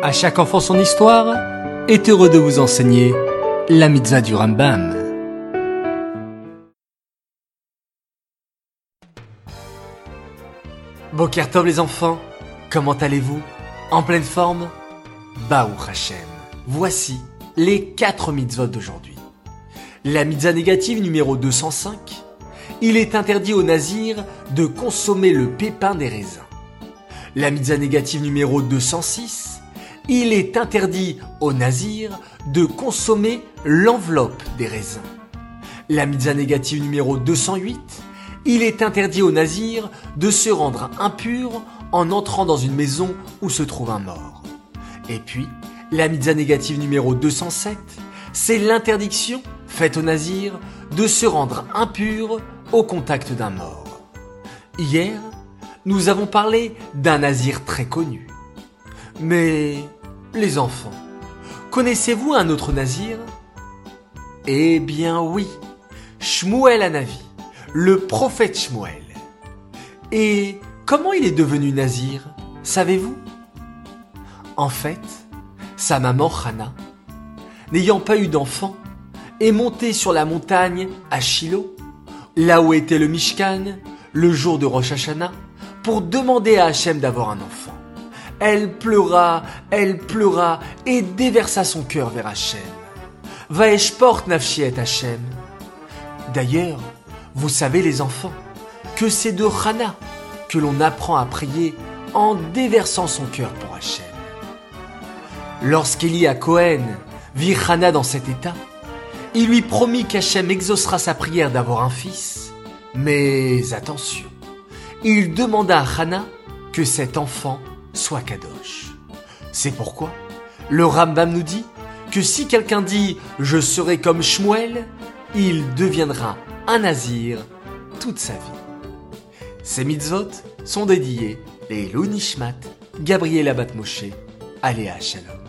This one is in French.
À chaque enfant son histoire est heureux de vous enseigner la mitzvah du Rambam. Bokertov les enfants, comment allez-vous? En pleine forme? Baou Hashem. Voici les 4 mitzvot d'aujourd'hui. La mitzvah négative numéro 205. Il est interdit aux nazirs de consommer le pépin des raisins. La mitzvah négative numéro 206. Il est interdit aux nazirs de consommer l'enveloppe des raisins. La mitzvah négative numéro 208. Il est interdit aux nazirs de se rendre impur en entrant dans une maison où se trouve un mort. Et puis, la mitzvah négative numéro 207, c'est l'interdiction faite aux nazirs de se rendre impur au contact d'un mort. Hier, nous avons parlé d'un nazir très connu. Mais, les enfants, connaissez-vous un autre nazir? Eh bien oui, Shmuel Anavi, le prophète Shmuel. Et comment il est devenu nazir, savez-vous? En fait, sa maman Hana, n'ayant pas eu d'enfant, est montée sur la montagne à Shiloh, là où était le Mishkan, le jour de Rosh Hashanah, pour demander à Hachem d'avoir un enfant. Elle pleura, elle pleura et déversa son cœur vers Hachem. Vaesh porte nafshi et Hachem. D'ailleurs, vous savez les enfants, que c'est de Hana que l'on apprend à prier en déversant son cœur pour Hachem. Lorsqu'Élie à Cohen vit Hana dans cet état, il lui promit qu'Hachem exaucera sa prière d'avoir un fils. Mais attention, il demanda à Hana que cet enfant soit Kadosh. C'est pourquoi le Rambam nous dit que si quelqu'un dit je serai comme Shmuel, il deviendra un nazir toute sa vie. Ces mitzvot sont dédiés les Nishmat, Gabriel Abat Moshe, Aléa Shalom.